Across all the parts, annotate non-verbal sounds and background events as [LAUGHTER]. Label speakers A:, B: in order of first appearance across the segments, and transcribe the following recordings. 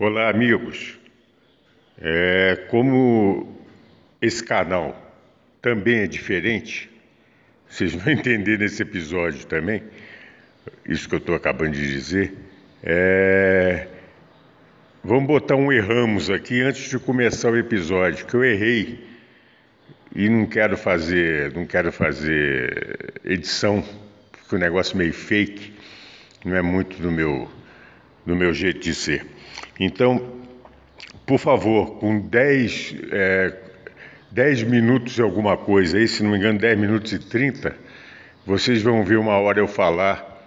A: Olá, amigos. É, como esse canal também é diferente, vocês vão [LAUGHS] entender nesse episódio também, isso que eu estou acabando de dizer. É, vamos botar um erramos aqui antes de começar o episódio, que eu errei e não quero fazer, não quero fazer edição, porque o negócio é meio fake, não é muito do meu, do meu jeito de ser. Então, por favor, com 10, é, 10 minutos e alguma coisa aí, se não me engano, 10 minutos e 30, vocês vão ver uma hora eu falar,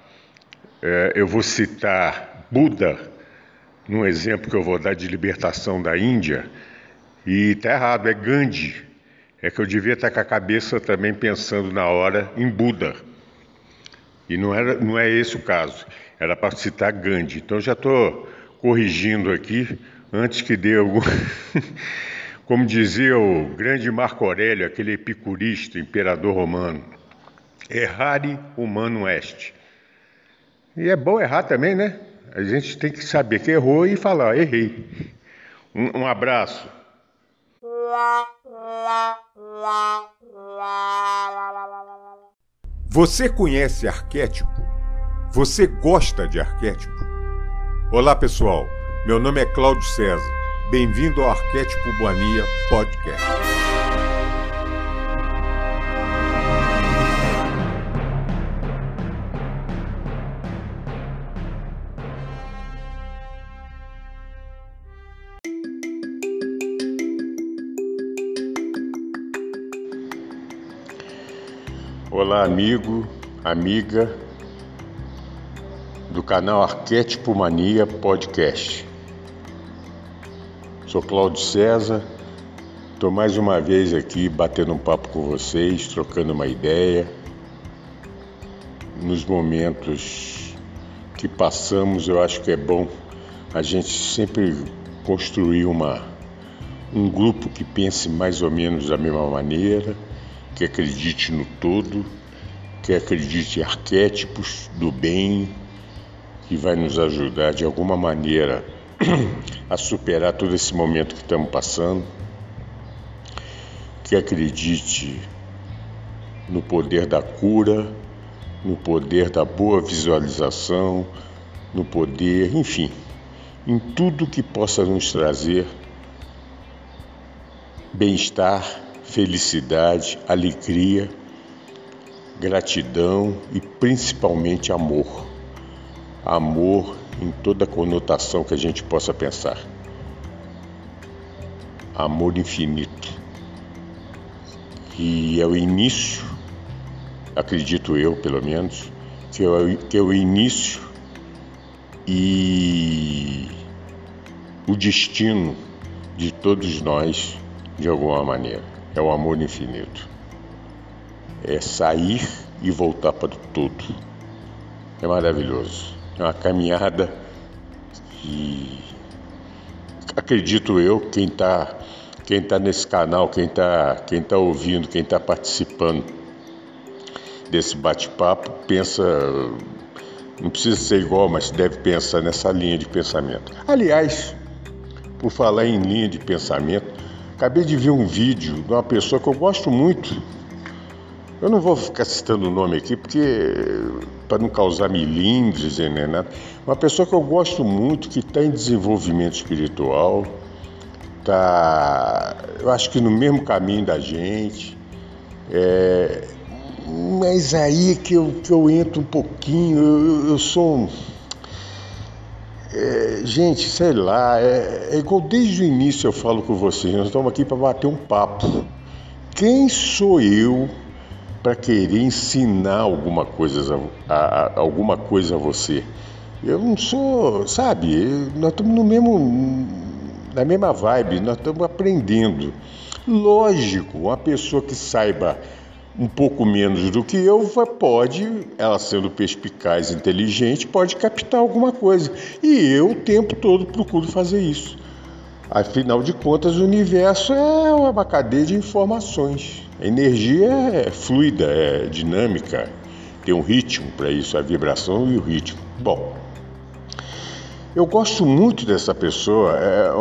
A: é, eu vou citar Buda, num exemplo que eu vou dar de libertação da Índia, e está errado, é Gandhi. É que eu devia estar com a cabeça também pensando na hora em Buda. E não, era, não é esse o caso. Era para citar Gandhi. Então já estou corrigindo aqui, antes que dê algum. [LAUGHS] Como dizia o grande Marco Aurélio, aquele epicurista, imperador romano, errare humano est. E é bom errar também, né? A gente tem que saber que errou e falar, errei. Um, um abraço.
B: Você conhece arquétipo? Você gosta de arquétipo? Olá, pessoal. Meu nome é Cláudio César. Bem-vindo ao Arquétipo Mania Podcast.
A: Olá, amigo, amiga do canal Arquétipo Mania Podcast. Sou Cláudio César, estou mais uma vez aqui batendo um papo com vocês, trocando uma ideia. Nos momentos que passamos, eu acho que é bom a gente sempre construir uma, um grupo que pense mais ou menos da mesma maneira, que acredite no todo, que acredite em arquétipos do bem, que vai nos ajudar de alguma maneira [CLEARS THROAT] a superar todo esse momento que estamos passando, que acredite no poder da cura, no poder da boa visualização, no poder, enfim, em tudo que possa nos trazer bem-estar, felicidade, alegria, gratidão e principalmente amor amor em toda conotação que a gente possa pensar. Amor infinito. E é o início, acredito eu pelo menos, que é que é o início e o destino de todos nós de alguma maneira. É o amor infinito. É sair e voltar para o todo. É maravilhoso. É uma caminhada que acredito eu, quem está quem tá nesse canal, quem está quem tá ouvindo, quem está participando desse bate-papo, pensa, não precisa ser igual, mas deve pensar nessa linha de pensamento. Aliás, por falar em linha de pensamento, acabei de ver um vídeo de uma pessoa que eu gosto muito, eu não vou ficar citando o nome aqui porque para não causar milindres nem nada. Uma pessoa que eu gosto muito, que está em desenvolvimento espiritual, está, eu acho que no mesmo caminho da gente. É, mas aí que eu, que eu entro um pouquinho, eu, eu sou. É, gente, sei lá, é, é igual desde o início eu falo com vocês, nós estamos aqui para bater um papo. Quem sou eu para querer ensinar alguma coisa a, a, alguma coisa a você. Eu não sou, sabe, nós estamos no mesmo na mesma vibe, nós estamos aprendendo. Lógico, uma pessoa que saiba um pouco menos do que eu pode, ela sendo perspicaz, inteligente, pode captar alguma coisa. E eu o tempo todo procuro fazer isso. Afinal de contas, o universo é uma cadeia de informações. A energia é fluida, é dinâmica, tem um ritmo para isso, a vibração e o ritmo. Bom, Eu gosto muito dessa pessoa, é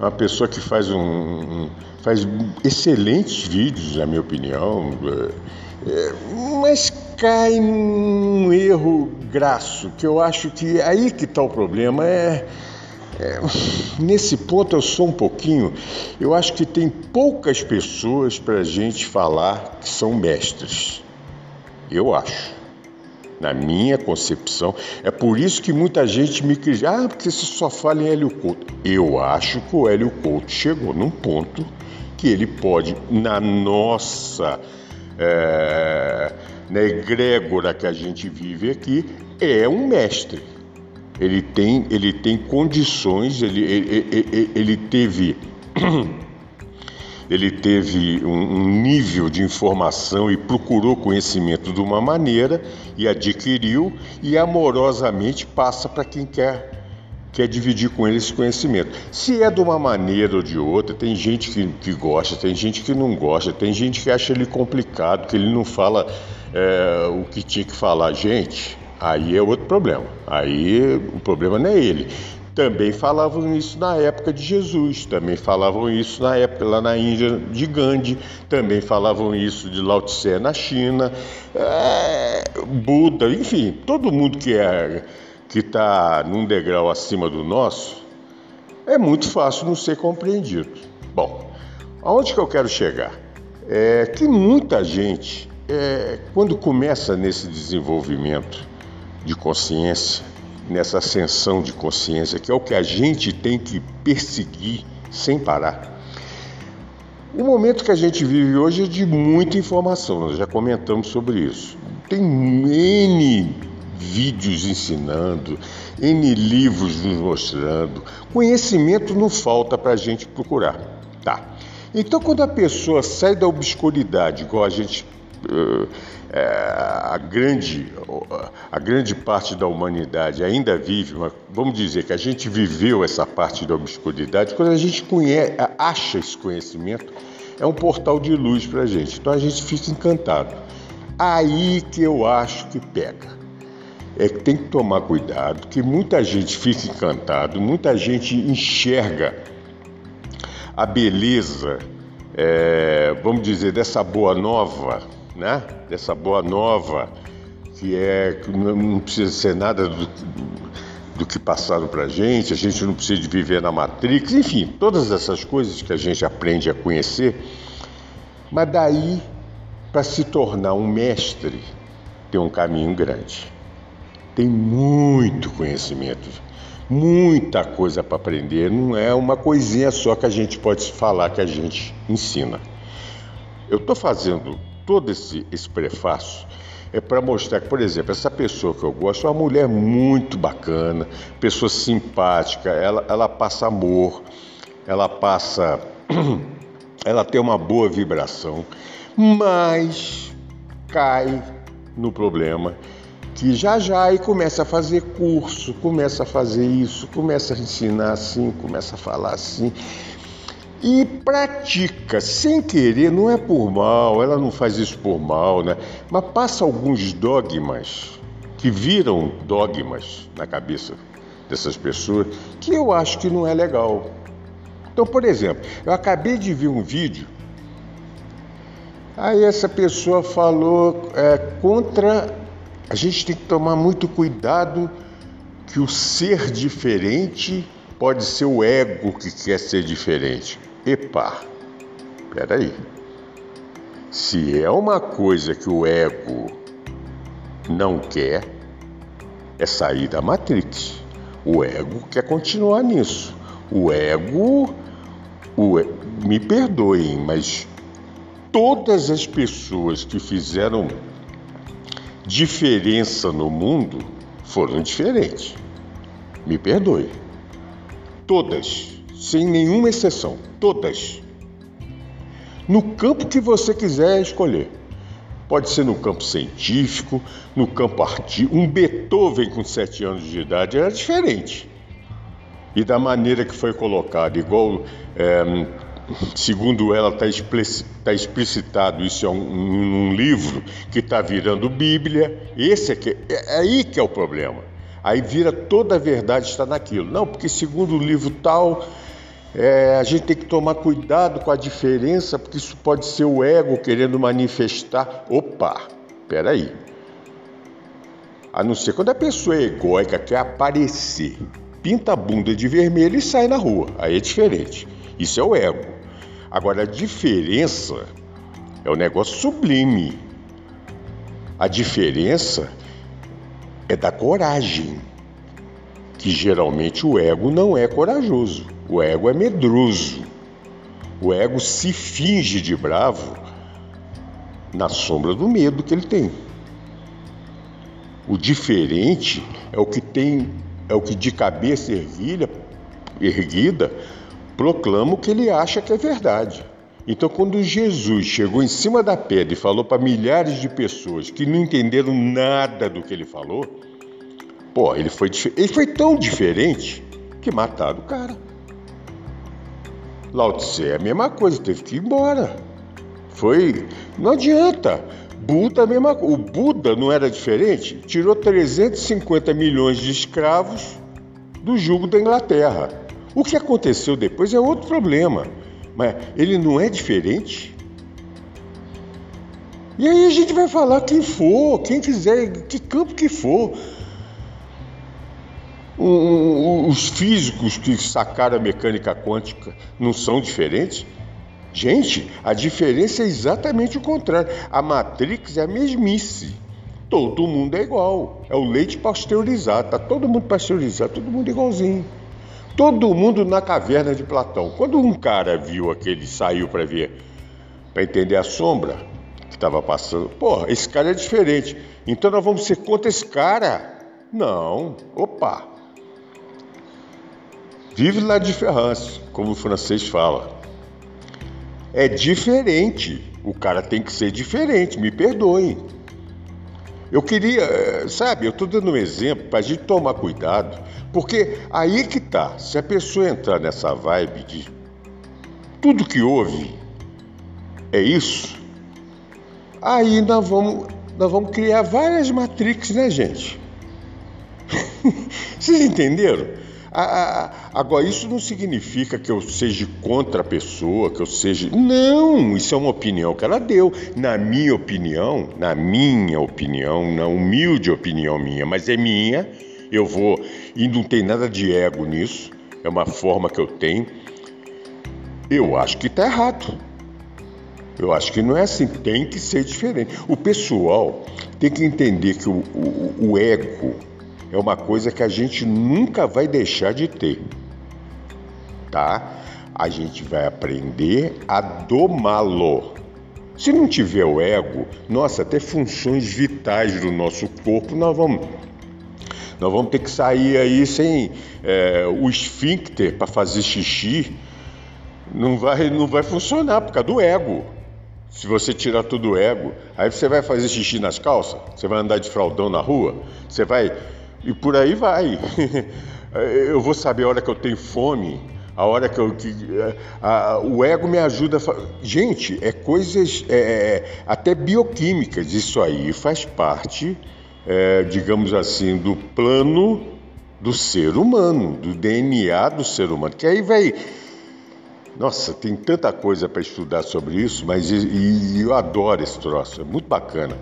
A: uma pessoa que faz um faz excelentes vídeos, na minha opinião, é, é, mas cai num erro graço, que eu acho que aí que está o problema. É, é, nesse ponto eu sou um pouquinho. Eu acho que tem poucas pessoas para a gente falar que são mestres. Eu acho. Na minha concepção, é por isso que muita gente me critica. Ah, porque você só fala em Hélio Couto. Eu acho que o Hélio Couto chegou num ponto que ele pode, na nossa é, na egrégora que a gente vive aqui, é um mestre. Ele tem, ele tem condições, ele, ele, ele, ele teve. [CLEARS THROAT] ele teve um, nível de informação e procurou conhecimento de uma maneira e adquiriu e amorosamente passa para quem quer quer dividir com ele esse conhecimento. Se é de uma maneira ou de outra, tem gente que, que gosta, tem gente que não gosta, tem gente que acha ele complicado, que ele não fala é, o que tinha que falar. Gente, aí é outro problema. Aí o problema não é ele. Também falavam isso na época de Jesus, também falavam isso na época lá na Índia de Gandhi, também falavam isso de Lao Tse na China, é, Buda, enfim, todo mundo que é que está num degrau acima do nosso, é muito fácil não ser compreendido. Bom, aonde que eu quero chegar? É que muita gente, é, quando começa nesse desenvolvimento de consciência, nessa ascensão de consciência, que é o que a gente tem que perseguir sem parar. O momento que a gente vive hoje é de muita informação, nós já comentamos sobre isso. Tem N vídeos ensinando, N livros nos mostrando. Conhecimento não falta para a gente procurar. Tá. Então, quando a pessoa sai da obscuridade, igual a gente. Uh, a, grande, a grande parte da humanidade ainda vive, mas vamos dizer que a gente viveu essa parte da obscuridade, quando a gente conhece, acha esse conhecimento, é um portal de luz para a gente. Então a gente fica encantado. Aí que eu acho que pega é que tem que tomar cuidado, que muita gente fica encantado, muita gente enxerga a beleza, é, vamos dizer, dessa boa nova, né? Dessa boa nova que é não precisa ser nada do, do que passaram para a gente, a gente não precisa de viver na Matrix, enfim, todas essas coisas que a gente aprende a conhecer, mas daí para se tornar um mestre tem um caminho grande tem muito conhecimento, muita coisa para aprender. Não é uma coisinha só que a gente pode falar que a gente ensina. Eu estou fazendo todo esse, esse prefácio é para mostrar que, por exemplo, essa pessoa que eu gosto é uma mulher muito bacana, pessoa simpática, ela, ela passa amor, ela passa. [CLEARS THROAT] ela tem uma boa vibração, mas cai no problema que já já aí começa a fazer curso, começa a fazer isso, começa a ensinar assim, começa a falar assim. E pratica sem querer, não é por mal, ela não faz isso por mal, né? Mas passa alguns dogmas que viram dogmas na cabeça dessas pessoas que eu acho que não é legal. Então, por exemplo, eu acabei de ver um vídeo, aí essa pessoa falou é, contra a gente tem que tomar muito cuidado que o ser diferente pode ser o ego que quer ser diferente. Epa, peraí. Se é uma coisa que o ego não quer, é sair da Matrix. O ego quer continuar nisso. O ego, o, me perdoem, mas todas as pessoas que fizeram diferença no mundo foram diferentes. Me perdoe. Todas, sem nenhuma exceção, todas. No campo que você quiser escolher. Pode ser no campo científico, no campo artístico. Um Beethoven com sete anos de idade era diferente. E da maneira que foi colocado, igual é, segundo ela está tá explicitado, isso é um, um livro que está virando Bíblia. Esse é, é, é aí que é o problema. Aí vira toda a verdade está naquilo. Não, porque segundo o livro tal, é, a gente tem que tomar cuidado com a diferença, porque isso pode ser o ego querendo manifestar. Opa, peraí. A não ser quando a pessoa é egóica, quer aparecer, pinta a bunda de vermelho e sai na rua. Aí é diferente. Isso é o ego. Agora, a diferença é um negócio sublime. A diferença é da coragem, que geralmente o ego não é corajoso, o ego é medroso. O ego se finge de bravo na sombra do medo que ele tem. O diferente é o que tem, é o que de cabeça erguida, erguida proclama o que ele acha que é verdade. Então, quando Jesus chegou em cima da pedra e falou para milhares de pessoas que não entenderam nada do que ele falou, pô, ele foi, ele foi tão diferente que mataram o cara. Lao Tse é a mesma coisa, teve que ir embora. Foi. Não adianta. Buda a mesma O Buda não era diferente? Tirou 350 milhões de escravos do jugo da Inglaterra. O que aconteceu depois é outro problema. Mas ele não é diferente? E aí a gente vai falar quem for, quem quiser, que campo que for. Os físicos que sacaram a mecânica quântica não são diferentes? Gente, a diferença é exatamente o contrário. A Matrix é a mesmice. Todo mundo é igual. É o leite pasteurizado. Tá todo mundo pasteurizado, todo mundo igualzinho. Todo mundo na caverna de Platão. Quando um cara viu aquele, saiu para ver, para entender a sombra que estava passando, porra, esse cara é diferente. Então nós vamos ser contra esse cara? Não. Opa. Vive lá de Ferrance, como o francês fala. É diferente. O cara tem que ser diferente, me perdoem. Eu queria, eh, sabe, eu estou dando um exemplo para a gente tomar cuidado porque aí que tá. Se a pessoa entrar nessa vibe de tudo que houve é isso, aí nós vamos, nós vamos criar várias matrix, né, gente? [LAUGHS] Vocês entenderam? Agora, isso não significa que eu seja contra a pessoa, que eu seja. Não, isso é uma opinião que ela deu. Na minha opinião, na minha opinião, na humilde opinião minha, mas é minha, eu vou. E não tem nada de ego nisso, é uma forma que eu tenho. Eu acho que está errado. Eu acho que não é assim, tem que ser diferente. O pessoal tem que entender que o, o, o ego é uma coisa que a gente nunca vai deixar de ter, tá? A gente vai aprender a domá-lo. Se não tiver o ego, nossa, até funções vitais do nosso corpo nós vamos nós vamos ter que sair aí sem é, o esfíncter para fazer xixi. Não vai, não vai funcionar por causa do ego. Se você tirar tudo o ego, aí você vai fazer xixi nas calças, você vai andar de fraldão na rua, você vai. E por aí vai. [LAUGHS] eu vou saber a hora que eu tenho fome, a hora que eu. Que, a, a, o ego me ajuda a. Gente, é coisas é, é, até bioquímicas, isso aí faz parte é, digamos assim, do plano do ser humano, do DNA do ser humano. Que aí vai. Nossa, tem tanta coisa para estudar sobre isso, mas e, e eu adoro esse troço, é muito bacana.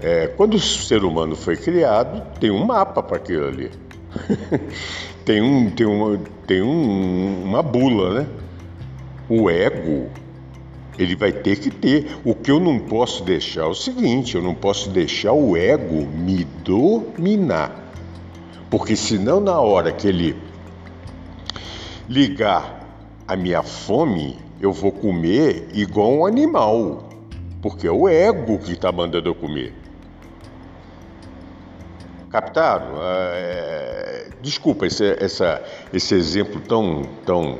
A: É, quando o ser humano foi criado, tem um mapa para aquilo ali. [LAUGHS] tem um, tem, uma, tem um, uma bula, né? O ego ele vai ter que ter. O que eu não posso deixar é o seguinte: eu não posso deixar o ego me dominar. Porque senão, na hora que ele ligar a minha fome, eu vou comer igual um animal. Porque é o ego que está mandando eu comer. Captaram? É... Desculpa esse, essa, esse exemplo tão, tão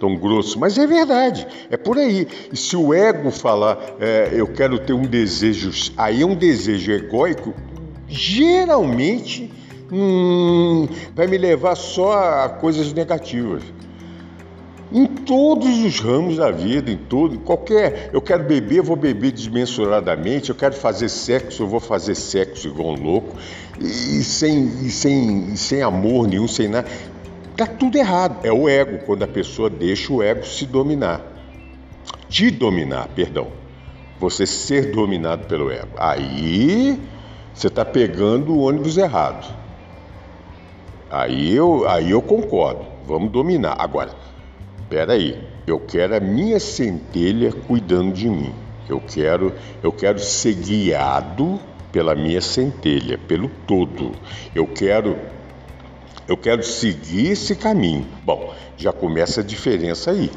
A: tão grosso, mas é verdade, é por aí. E se o ego falar, é, eu quero ter um desejo, aí é um desejo egóico, geralmente hum, vai me levar só a coisas negativas. Em todos os ramos da vida, em todo, qualquer. Eu quero beber, vou beber desmensuradamente. Eu quero fazer sexo, eu vou fazer sexo igual um louco. E, sem, e sem, e sem amor nenhum, sem nada. Tá tudo errado. É o ego, quando a pessoa deixa o ego se dominar. Te dominar, perdão. Você ser dominado pelo ego. Aí você está pegando o ônibus errado. Aí eu, aí eu concordo. Vamos dominar. Agora, peraí. Eu quero a minha centelha cuidando de mim. Eu quero, eu quero ser guiado pela minha centelha, pelo todo. Eu quero eu quero seguir esse caminho. Bom, já começa a diferença aí.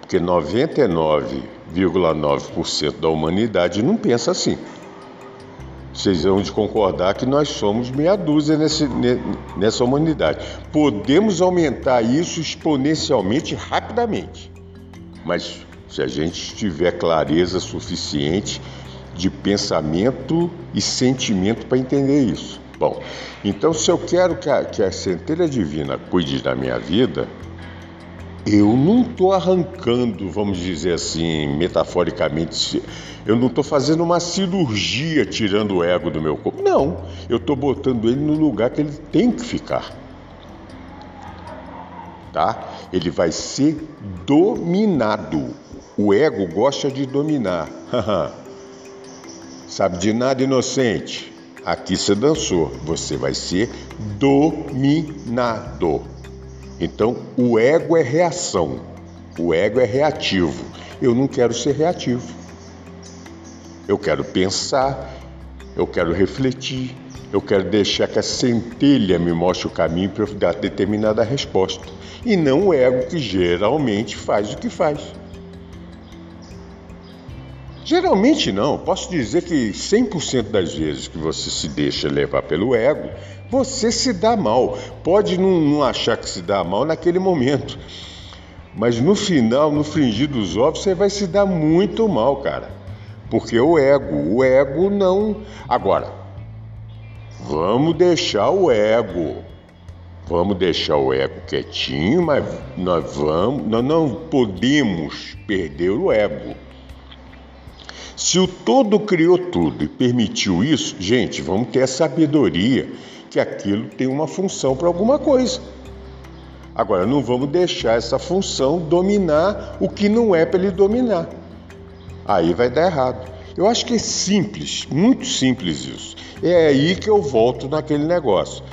A: Porque 99,9% da humanidade não pensa assim. Vocês vão de concordar que nós somos meia dúzia nesse, nessa humanidade. Podemos aumentar isso exponencialmente rapidamente. Mas se a gente tiver clareza suficiente de pensamento e sentimento para entender isso. Bom, então se eu quero que a, que a centelha divina cuide da minha vida, eu não estou arrancando, vamos dizer assim, metaforicamente, eu não estou fazendo uma cirurgia tirando o ego do meu corpo. Não, eu estou botando ele no lugar que ele tem que ficar. Tá? Ele vai ser dominado. O ego gosta de dominar. [LAUGHS] Sabe de nada, inocente. Aqui você dançou, você vai ser dominado. Então, o ego é reação, o ego é reativo. Eu não quero ser reativo. Eu quero pensar, eu quero refletir, eu quero deixar que a centelha me mostre o caminho para eu dar determinada resposta. E não o ego que geralmente faz o que faz. Geralmente não. Posso dizer que 100% das vezes que você se deixa levar pelo ego, você se dá mal. Pode não, não achar que se dá mal naquele momento. Mas no final, no fringir dos ovos, você vai se dar muito mal, cara. Porque o ego, o ego não. Agora, vamos deixar o ego. Vamos deixar o ego quietinho, mas nós vamos, nós não podemos perder o ego. Se o todo criou tudo e permitiu isso, gente, vamos ter a sabedoria que aquilo tem uma função para alguma coisa. Agora, não vamos deixar essa função dominar o que não é para ele dominar. Aí vai dar errado. Eu acho que é simples, muito simples isso. É aí que eu volto naquele negócio.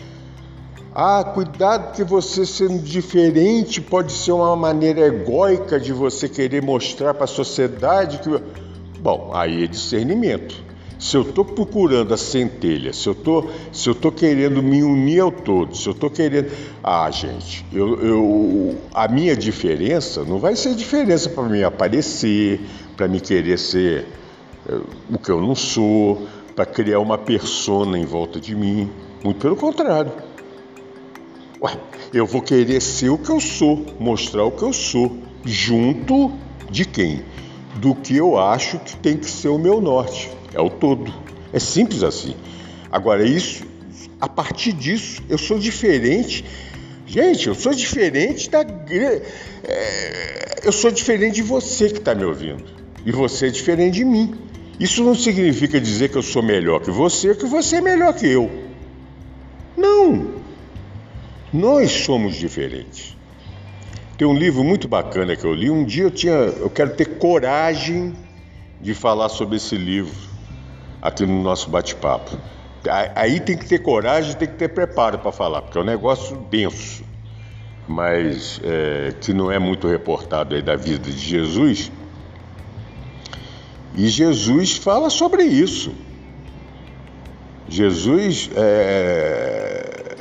A: Ah, cuidado que você sendo diferente pode ser uma maneira egóica de você querer mostrar para a sociedade que Bom, aí é discernimento. Se eu estou procurando a centelha, se eu tô, se eu estou querendo me unir ao todo, se eu estou querendo. Ah, gente, eu, eu, a minha diferença não vai ser diferença para me aparecer, para me querer ser uh, o que eu não sou, para criar uma persona em volta de mim. Muito pelo contrário. Ué, eu vou querer ser o que eu sou, mostrar o que eu sou, junto de quem? Do que eu acho que tem que ser o meu norte. É o todo. É simples assim. Agora, isso, a partir disso, eu sou diferente. Gente, eu sou diferente da. É, eu sou diferente de você que está me ouvindo. E você é diferente de mim. Isso não significa dizer que eu sou melhor que você, que você é melhor que eu. Não. Nós somos diferentes. Tem um livro muito bacana que eu li. Um dia eu tinha, eu quero ter coragem de falar sobre esse livro aqui no nosso bate-papo. Aí tem que ter coragem, tem que ter preparo para falar, porque é um negócio denso, mas é, que não é muito reportado aí da vida de Jesus. E Jesus fala sobre isso. Jesus é,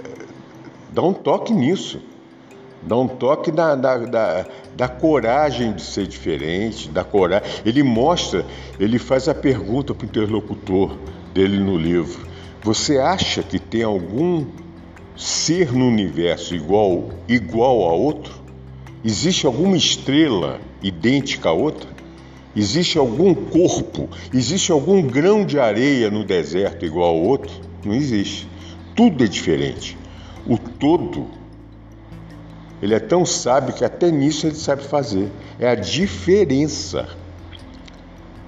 A: dá um toque nisso. Dá um toque da, da, da, da, coragem de ser diferente, da coragem. Ele mostra, ele faz a pergunta para o interlocutor dele no livro: Você acha que tem algum ser no universo igual, igual a outro? Existe alguma estrela idêntica a outra? Existe algum corpo? Existe algum grão de areia no deserto igual ao outro? Não existe. Tudo é diferente. O todo Ele é tão sábio que até nisso ele sabe fazer. É a diferença.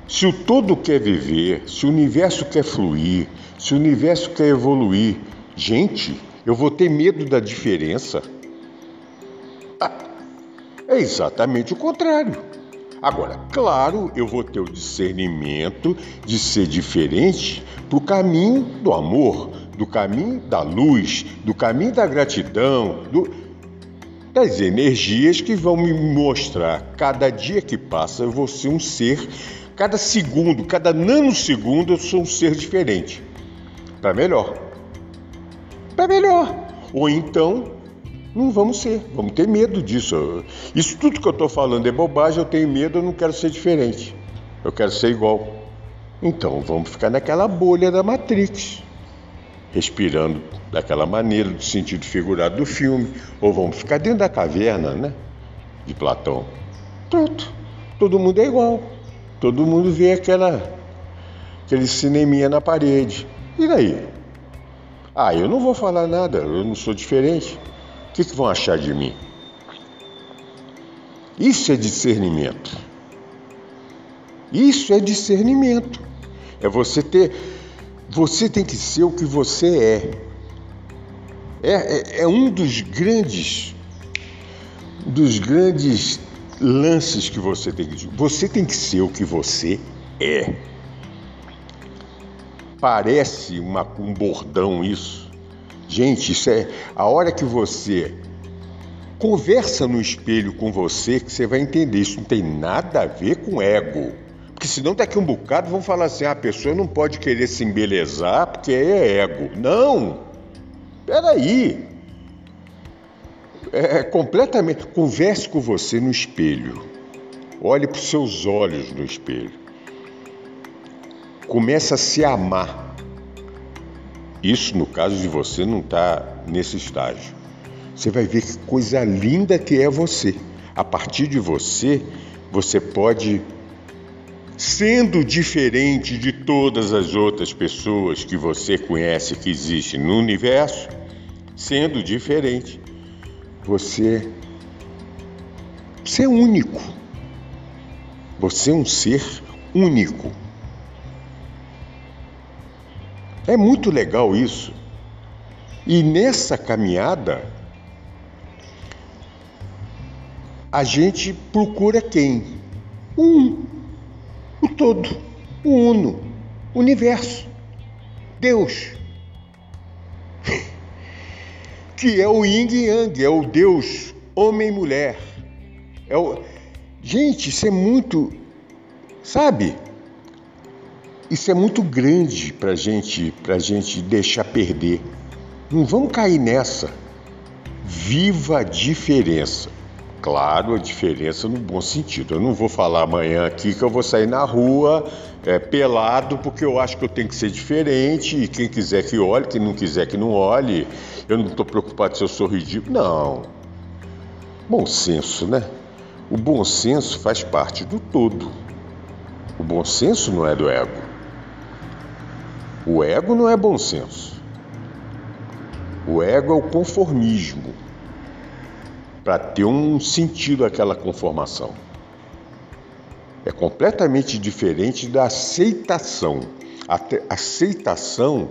A: Se o todo quer viver, se o universo quer fluir, se o universo quer evoluir, gente, eu vou ter medo da diferença? Ah, é exatamente o contrário. Agora, claro, eu vou ter o discernimento de ser diferente para o caminho do amor, do caminho da luz, do caminho da gratidão, do... das energias que vão me mostrar. Cada dia que passa, eu vou ser um ser, cada segundo, cada nanosegundo, eu sou um ser diferente. Para melhor. Para melhor. Ou então, não vamos ser, vamos ter medo disso. Isso tudo que eu estou falando é bobagem, eu tenho medo, eu não quero ser diferente. Eu quero ser igual. Então vamos ficar naquela bolha da Matrix respirando daquela maneira, do sentido figurado do filme, ou vamos ficar dentro da caverna, né? De Platão. Pronto. Todo mundo é igual. Todo mundo vê aquela, aquele cineminha na parede. E daí? Ah, eu não vou falar nada, eu não sou diferente. O que, que vão achar de mim? Isso é discernimento. Isso é discernimento. É você ter você tem que ser o que você é. É, é, é um dos grandes, dos grandes lances que você tem que. Você tem que ser o que você é. Parece uma, um bordão isso. Gente, isso é a hora que você conversa no espelho com você que você vai entender. Isso não tem nada a ver com ego. Porque senão daqui um bocado vão falar assim: ah, a pessoa não pode querer se embelezar porque é ego. Não! Peraí! É, é completamente. Converse com você no espelho. Olhe para os seus olhos no espelho. Comece a se amar. Isso, no caso de você, não está nesse estágio. Você vai ver que coisa linda que é você. A partir de você, você pode sendo diferente de todas as outras pessoas que você conhece que existem no universo, sendo diferente, você, você é único. Você é um ser único. É muito legal isso. E nessa caminhada, a gente procura quem? Um o todo, o uno, o universo, Deus. [LAUGHS] que é o yin e yang, é o Deus homem e mulher. É o... Gente, isso é muito, sabe? Isso é muito grande para gente, a gente deixar perder. Não vamos cair nessa. Viva a diferença. Claro, a diferença no bom sentido. Eu não vou falar amanhã aqui que eu vou sair na rua é, pelado porque eu acho que eu tenho que ser diferente e quem quiser que olhe, quem não quiser que não olhe. Eu não estou preocupado se eu sou ridículo. Não. Bom senso, né? O bom senso faz parte do todo. O bom senso não é do ego. O ego não é bom senso. O ego é o conformismo para ter um sentido aquela conformação. É completamente diferente da aceitação. A aceitação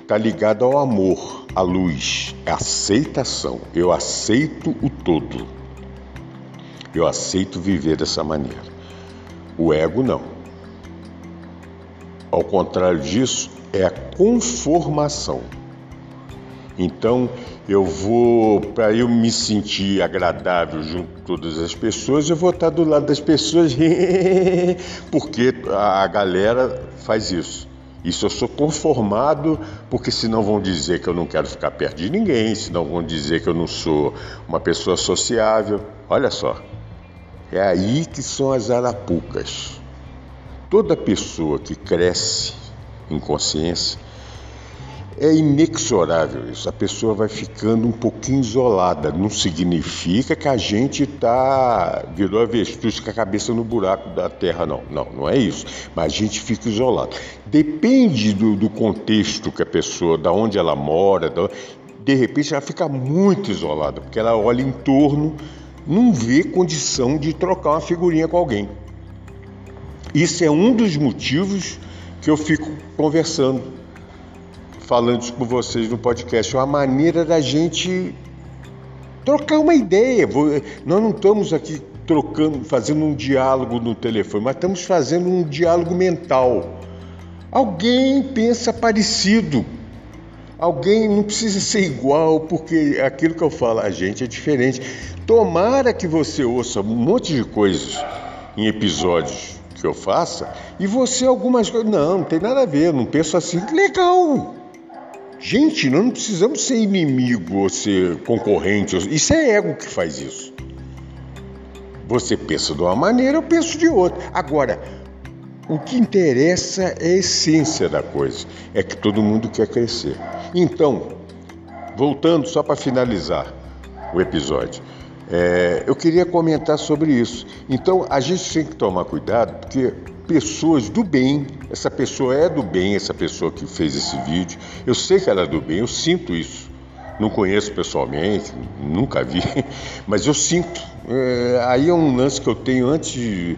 A: está ligada ao amor, à luz. É aceitação. Eu aceito o todo. Eu aceito viver dessa maneira. O ego não. Ao contrário disso, é a conformação. Então, eu vou, para eu me sentir agradável junto com todas as pessoas, eu vou estar do lado das pessoas, [LAUGHS] porque a galera faz isso. Isso eu sou conformado, porque senão vão dizer que eu não quero ficar perto de ninguém, senão vão dizer que eu não sou uma pessoa sociável. Olha só, é aí que são as arapucas. Toda pessoa que cresce em consciência, é inexorável isso. A pessoa vai ficando um pouquinho isolada. Não significa que a gente tá virou avestruz com a cabeça no buraco da terra, não. Não, não é isso. Mas a gente fica isolado. Depende do, do contexto que a pessoa, da onde ela mora, da, de repente ela fica muito isolada, porque ela olha em torno, não vê condição de trocar uma figurinha com alguém. Isso é um dos motivos que eu fico conversando, falando com vocês no podcast, uma maneira da gente trocar uma ideia. Nós não estamos aqui trocando, fazendo um diálogo no telefone, mas estamos fazendo um diálogo mental. Alguém pensa parecido. Alguém não precisa ser igual, porque aquilo que eu falo, a gente é diferente. Tomara que você ouça um monte de coisas em episódios que eu faça e você algumas coisas. Não, não tem nada a ver, não penso assim. Legal! Gente, nós não precisamos ser inimigo ou ser concorrente. Isso é ego que faz isso. Você pensa de uma maneira, eu penso de outra. Agora, o que interessa é a essência da coisa, é que todo mundo quer crescer. Então, voltando só para finalizar o episódio, é, eu queria comentar sobre isso. Então, a gente tem que tomar cuidado, porque pessoas do bem. Essa pessoa é do bem, essa pessoa que fez esse vídeo. Eu sei que ela é do bem, eu sinto isso. Não conheço pessoalmente, nunca vi, [LAUGHS] mas eu sinto. É, aí é um lance que eu tenho antes de.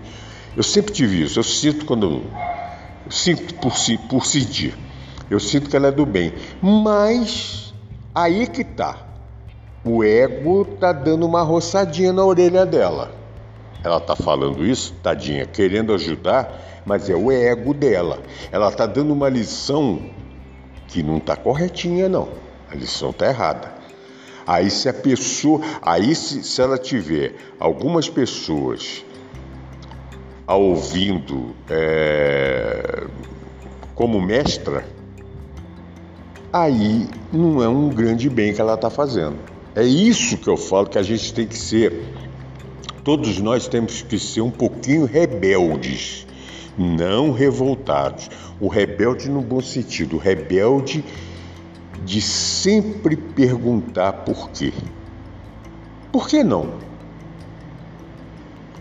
A: Eu sempre tive isso. Eu sinto quando. Eu sinto por, por sentir. Eu sinto que ela é do bem. Mas aí que tá. O ego tá dando uma roçadinha na orelha dela. Ela está falando isso, tadinha, querendo ajudar, mas é o ego dela. Ela está dando uma lição que não está corretinha, não. A lição está errada. Aí se a pessoa, aí se, se ela tiver algumas pessoas a ouvindo é, como mestra, aí não é um grande bem que ela está fazendo. É isso que eu falo que a gente tem que ser todos nós temos que ser um pouquinho rebeldes, não revoltados. O rebelde no bom sentido, o rebelde de sempre perguntar por quê. Por que não?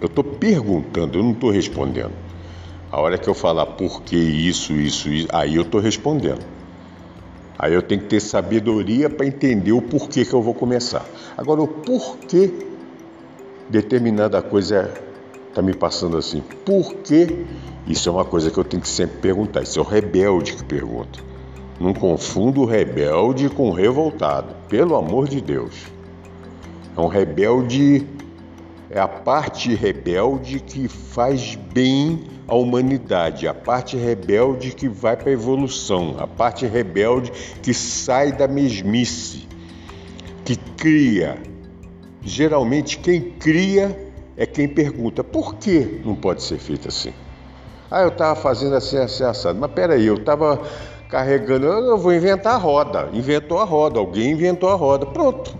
A: Eu estou perguntando, eu não estou respondendo. A hora que eu falar por que isso, isso, isso, aí eu estou respondendo. Aí eu tenho que ter sabedoria para entender o porquê que eu vou começar. Agora, o porquê determinada coisa está me passando assim. Por quê? Isso é uma coisa que eu tenho que sempre perguntar. Isso é o rebelde que pergunta. Não confunda o rebelde com o revoltado. Pelo amor de Deus. É um rebelde, é a parte rebelde que faz bem à humanidade, a parte rebelde que vai para a evolução, a parte rebelde que sai da mesmice, que cria, geralmente quem cria é quem pergunta por que não pode ser feito assim. Ah, eu estava fazendo assim, assim, assado. Mas peraí, eu estava carregando, eu vou inventar a roda. Inventou a roda, alguém inventou a roda. Pronto.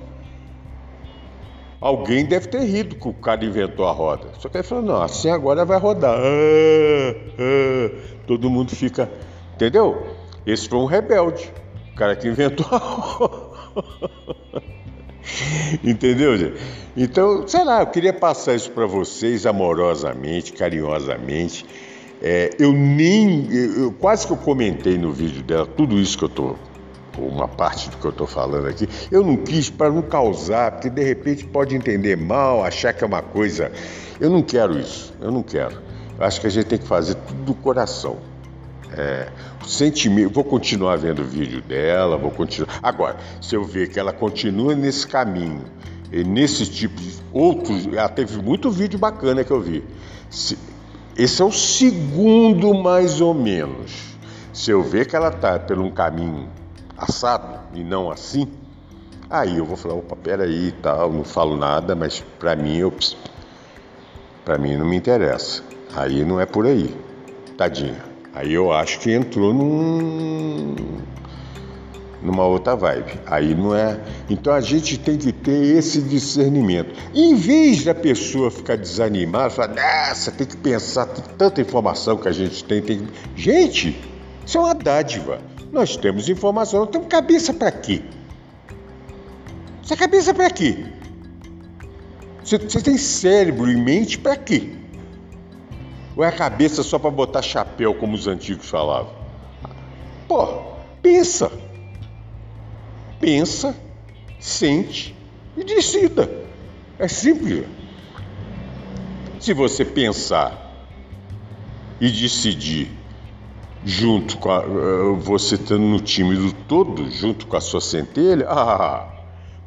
A: Alguém deve ter rido que o cara inventou a roda. Só que ele falou, não, assim agora vai rodar. Ah, ah. Todo mundo fica. Entendeu? Esse foi um rebelde. O cara que inventou a [LAUGHS] roda. [LAUGHS] Entendeu, gente? Então, sei lá, eu queria passar isso para vocês amorosamente, carinhosamente. É, eu nem. Eu, quase que eu comentei no vídeo dela tudo isso que eu tô. Uma parte do que eu estou falando aqui, eu não quis para não causar, porque de repente pode entender mal, achar que é uma coisa. Eu não quero isso, eu não quero. Eu acho que a gente tem que fazer tudo do coração. É, sentimento, vou continuar vendo o vídeo dela, vou continuar. Agora, se eu ver que ela continua nesse caminho, e nesse tipo de outros, ela teve muito vídeo bacana que eu vi. Se, esse é o segundo mais ou menos. Se eu ver que ela está por um caminho assado e não assim, aí eu vou falar, opa, peraí, tal, não falo nada, mas para mim eu para mim não me interessa. Aí não é por aí. Tadinha. Aí eu acho que entrou num, numa outra vibe. Aí não é. Então a gente tem que ter esse discernimento. Em vez da pessoa ficar desanimada, falar, nossa, tem que pensar, tanta informação que a gente tem, tem. Gente, isso é uma dádiva. Nós temos informação, nós temos cabeça para quê? Essa cabeça para quê? Você tem cérebro e mente para quê? Ou é a cabeça só para botar chapéu, como os antigos falavam? Pô, pensa. Pensa. sente e decida. É simples. Se você pensar e decidir junto com a, eh, você estando no time do todo, junto com a sua centelha, ah,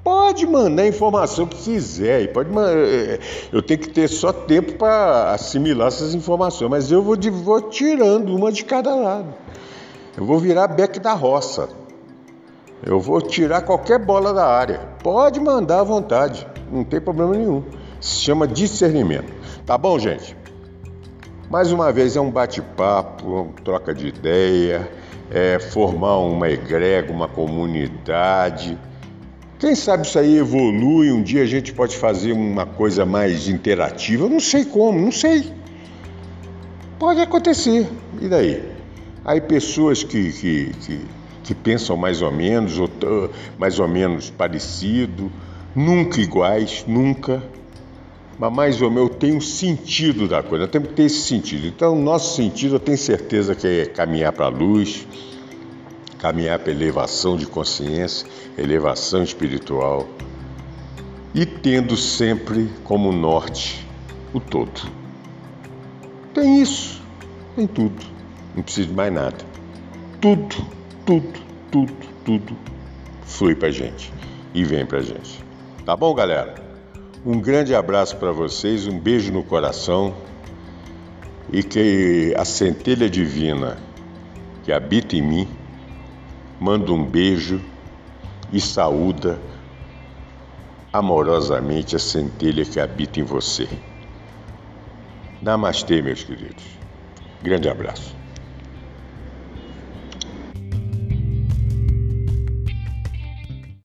A: pode mandar a informação que quiser, e pode eh, eu tenho que ter só tempo para assimilar essas informações, mas eu vou, vou tirando uma de cada lado. Eu vou virar beck da roça. Eu vou tirar qualquer bola da área. Pode mandar à vontade, não tem problema nenhum. Se chama discernimento. Tá bom, gente? Mais uma vez é um bate-papo, uma troca de ideia, é formar uma egrega, uma comunidade. Quem sabe isso aí evolui, um dia a gente pode fazer uma coisa mais interativa. Eu não sei como, não sei. Pode acontecer. E daí? Aí pessoas que, que, que que pensam mais ou menos, ou mais ou menos parecido, nunca iguais, nunca, mas mais ou menos tem um sentido da coisa, temos que ter esse sentido. Então, o nosso sentido, eu tenho certeza que é caminhar para a luz, caminhar para elevação de consciência, elevação espiritual e tendo sempre como norte o todo. Tem isso, tem tudo, não precisa de mais nada. Tudo tudo, tudo, tudo flui pra gente e vem pra gente. Tá bom, galera? Um grande abraço para vocês, um beijo no coração e que a centelha divina que habita em mim manda um beijo e saúda amorosamente a centelha que habita em você. Namastê, meus queridos. Grande abraço.